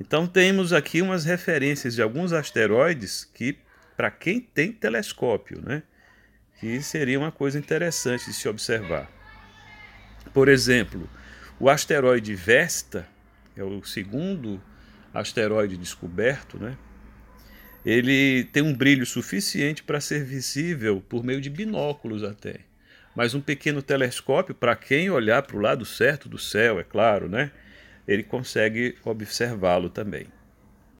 Então temos aqui umas referências de alguns asteroides que, para quem tem telescópio, né, que seria uma coisa interessante de se observar. Por exemplo, o asteroide Vesta, é o segundo asteroide descoberto, né? Ele tem um brilho suficiente para ser visível por meio de binóculos até. Mas um pequeno telescópio, para quem olhar para o lado certo do céu, é claro, né? Ele consegue observá-lo também.